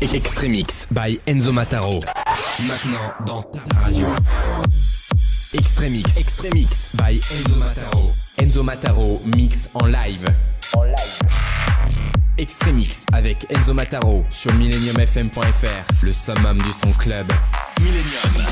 Extremix by Enzo Mataro. Maintenant dans ta radio. Extremix. Extremix by Enzo Mataro. Enzo Mataro mix en live. En live. Extremix avec Enzo Mataro sur millenniumfm.fr, le summum du son club. Millennium.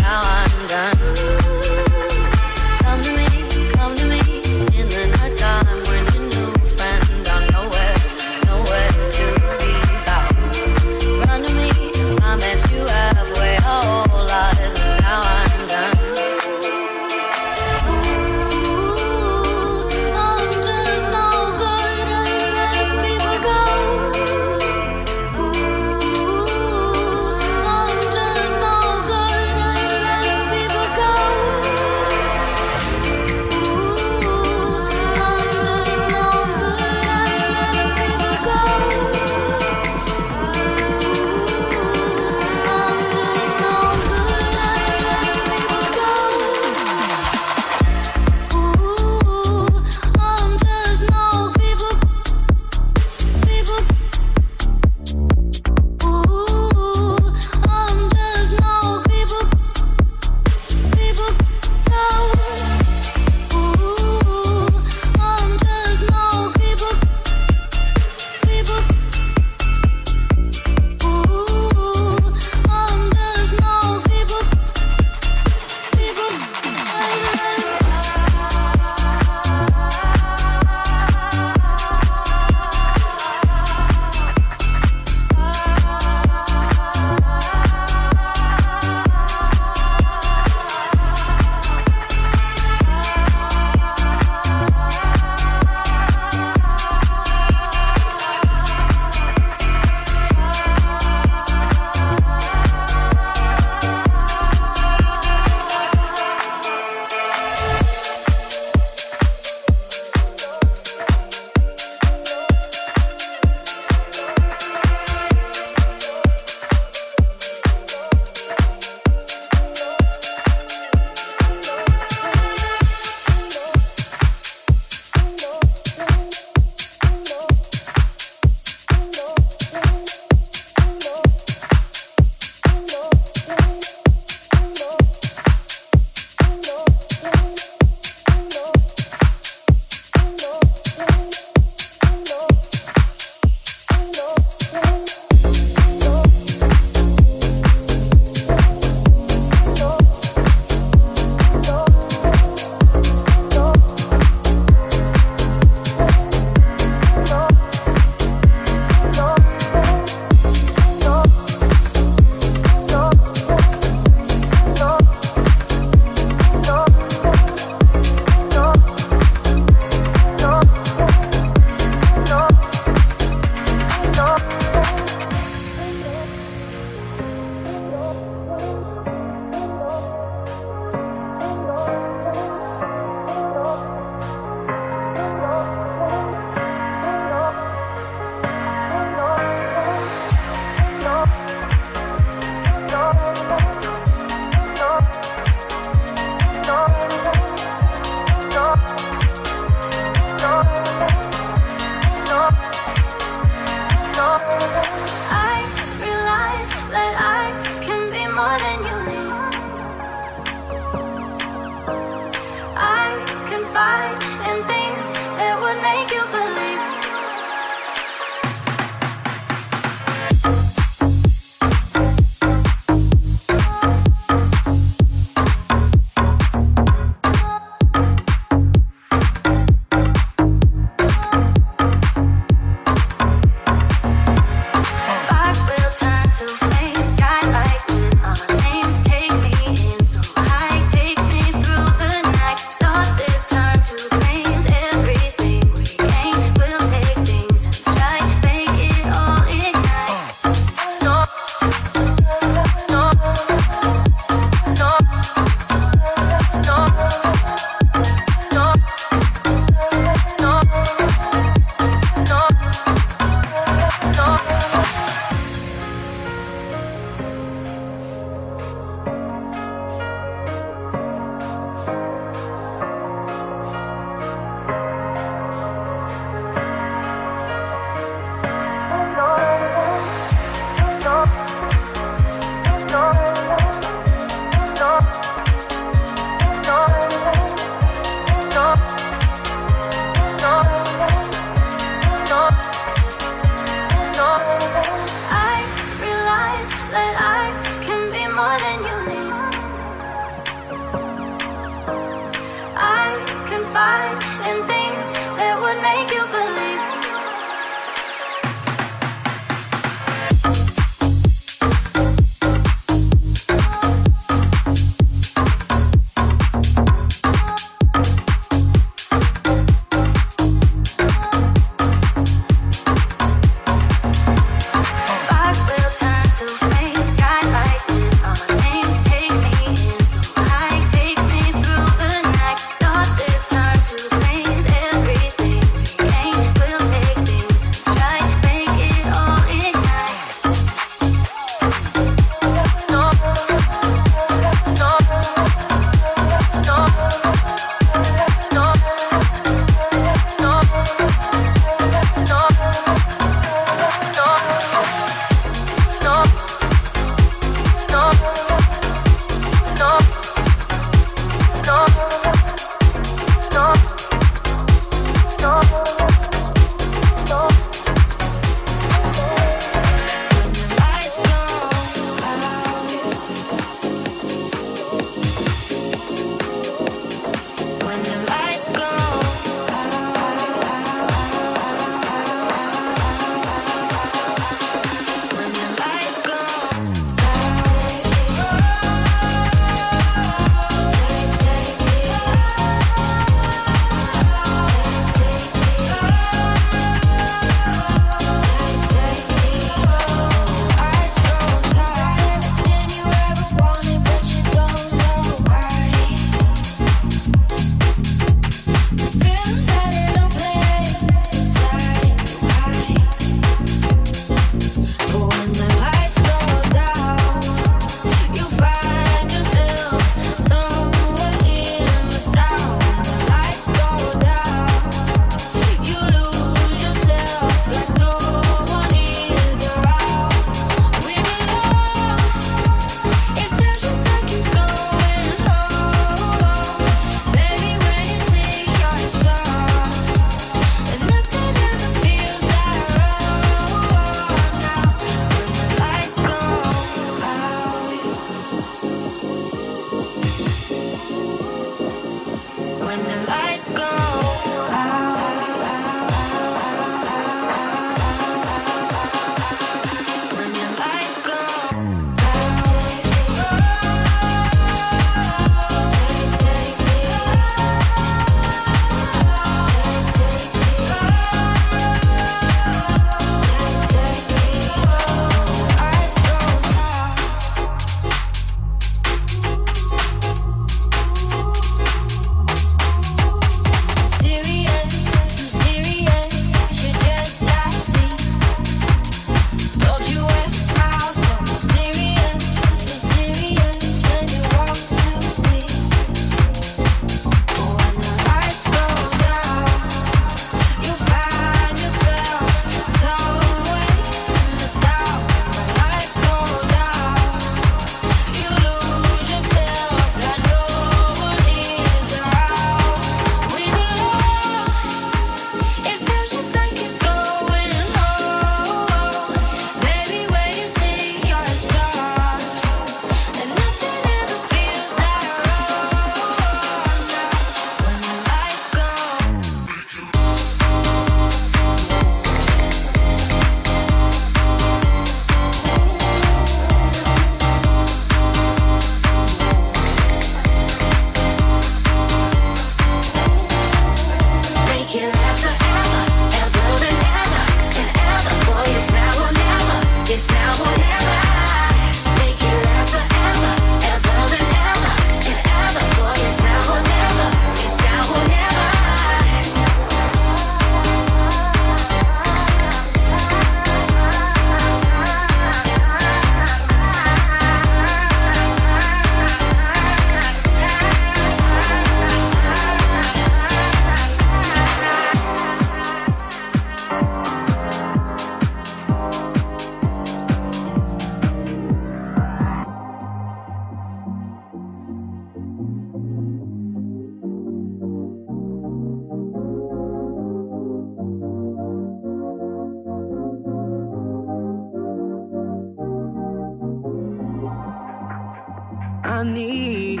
Need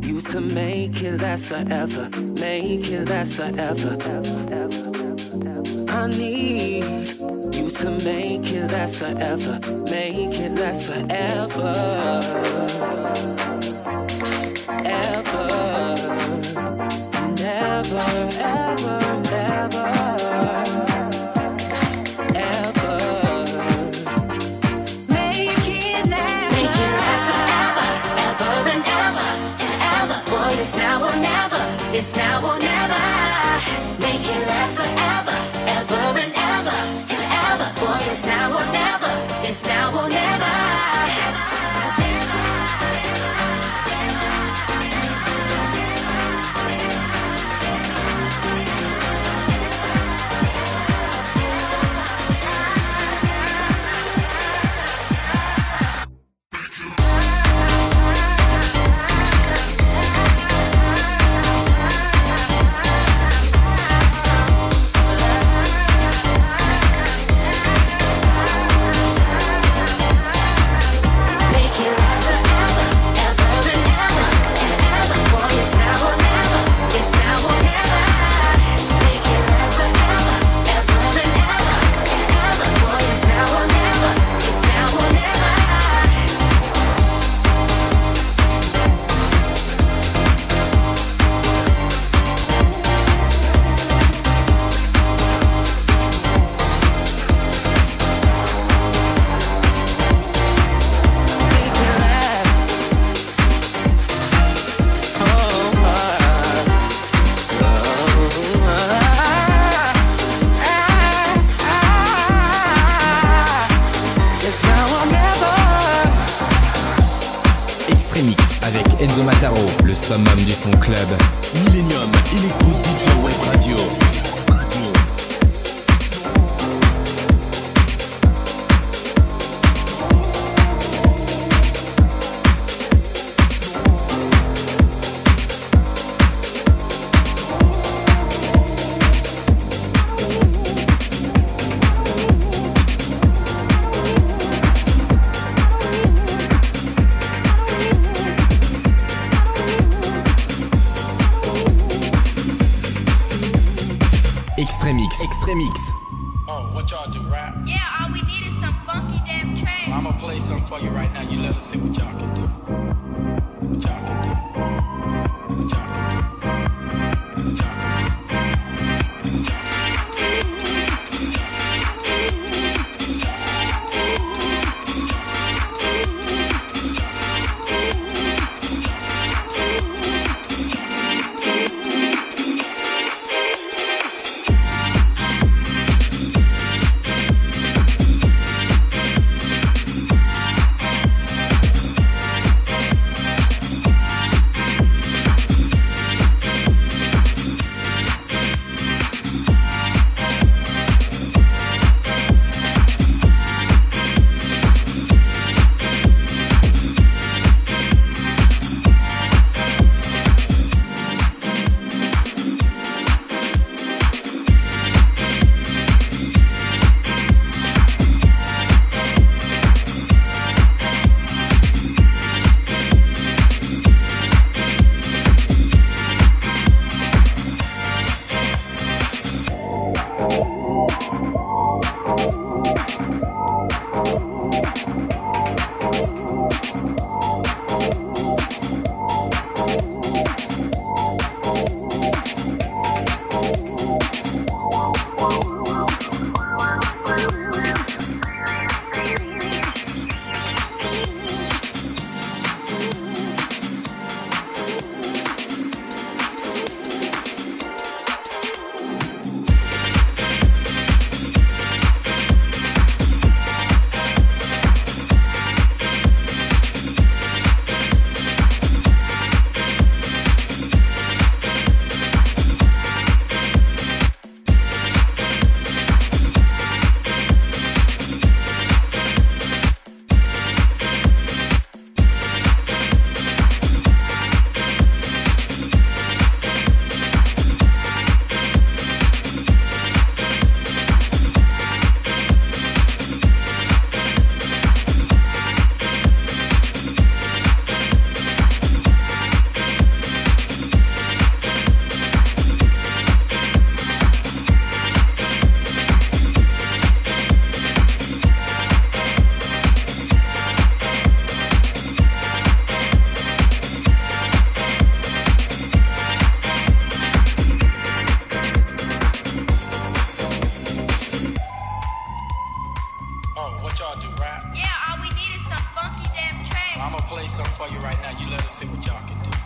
you to make it last forever. Make it last forever. I need you to make it last forever. Make it last forever. Ever. It's now or never. son club. what y'all do, right? Yeah, all we need is some funky damn track. Well, I'm gonna play something for you right now. You let us see what y'all can do.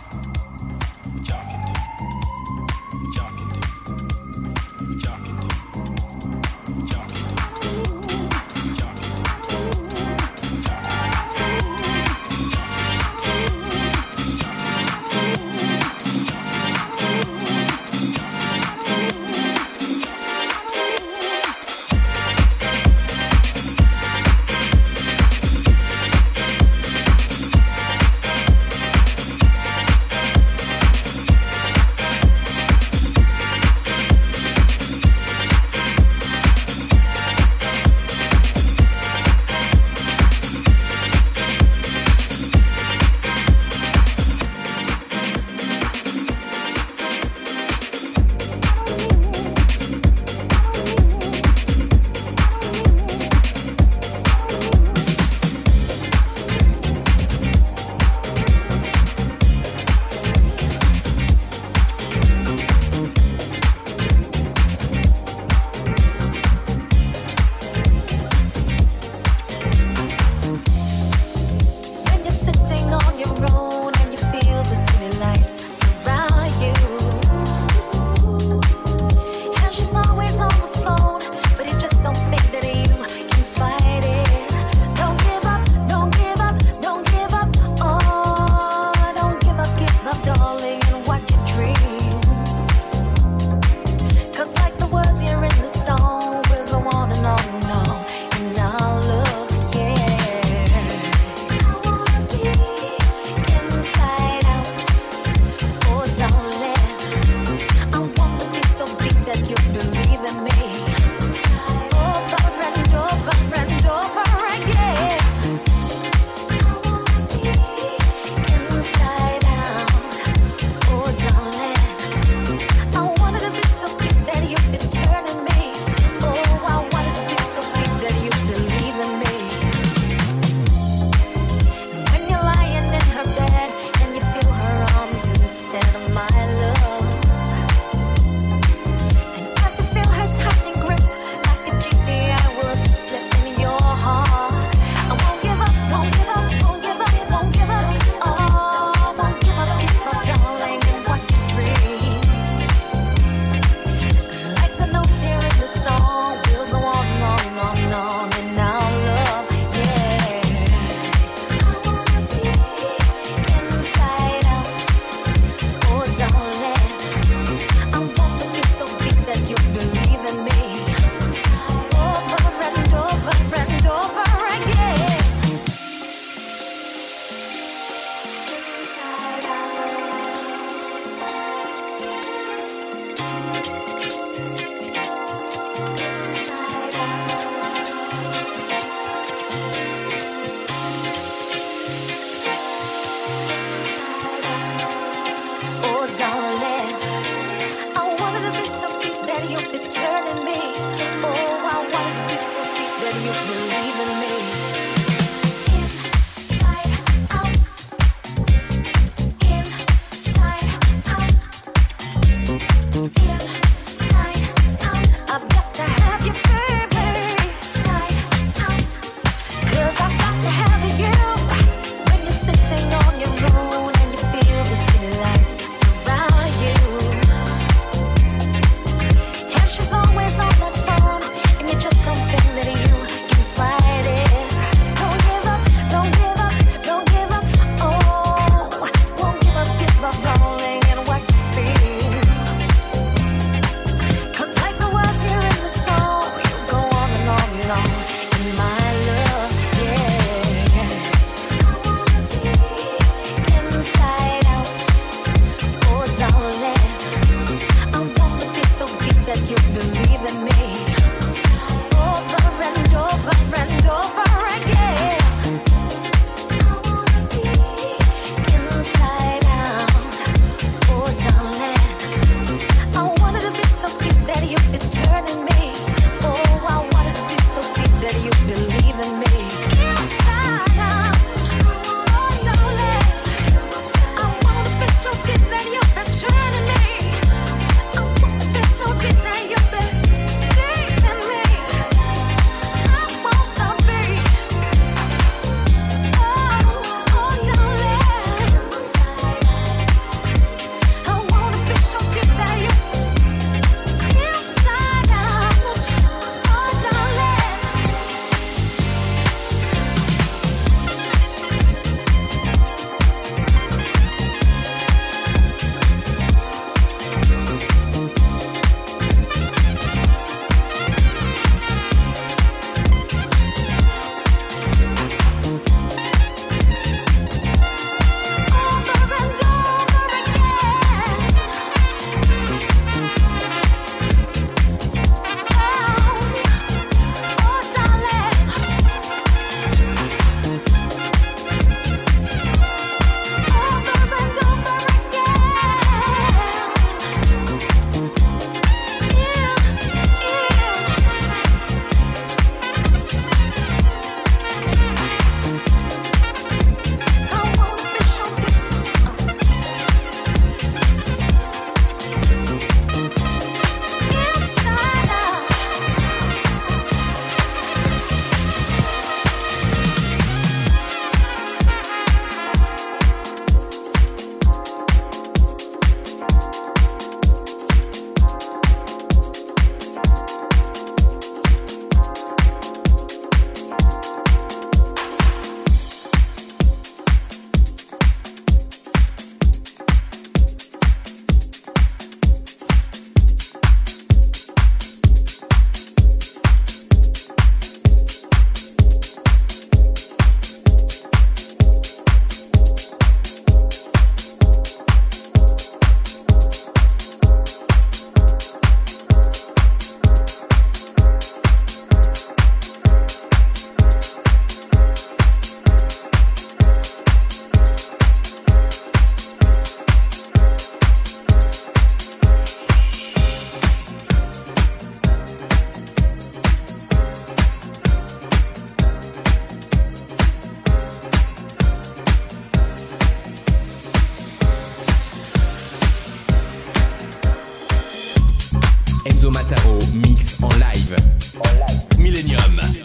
Enzo Mataro mix en live. En live. Millennium.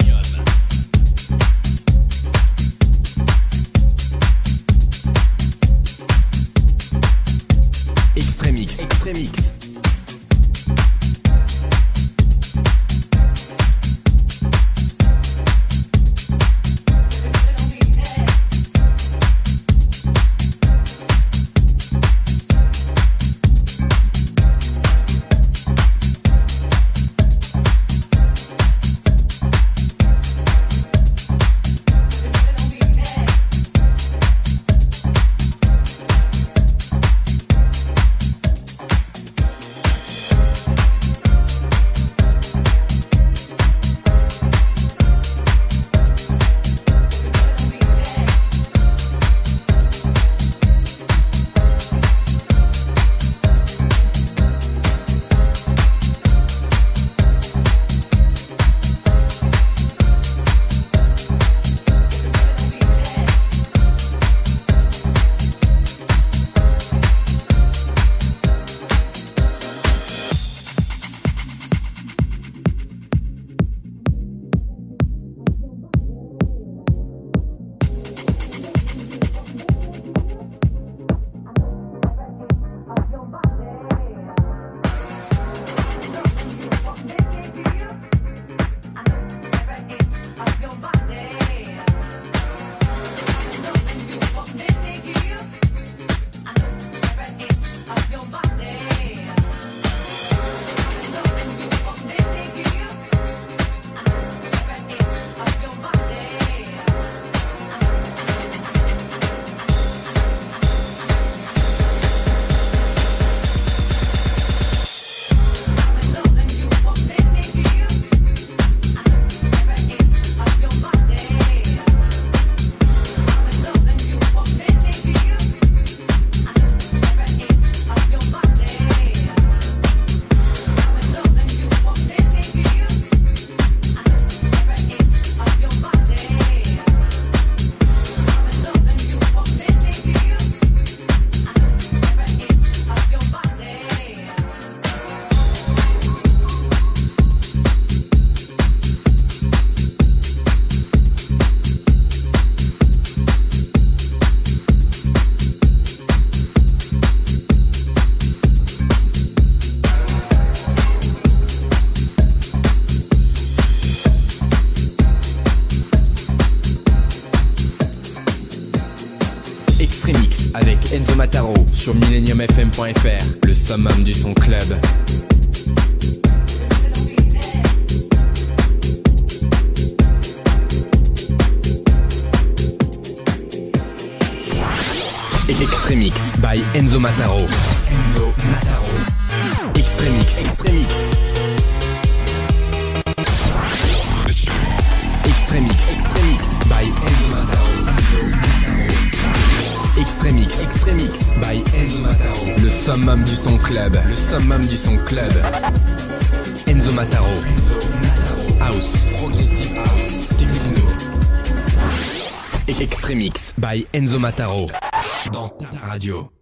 Sur millenniumfm.fr, le summum du son club. Extremix by Enzo Mataro. Summum du son club. Le summum du son club. Enzo Mataro. House. Progressive House. Techno. Extremix by Enzo Mataro. Dans ta radio.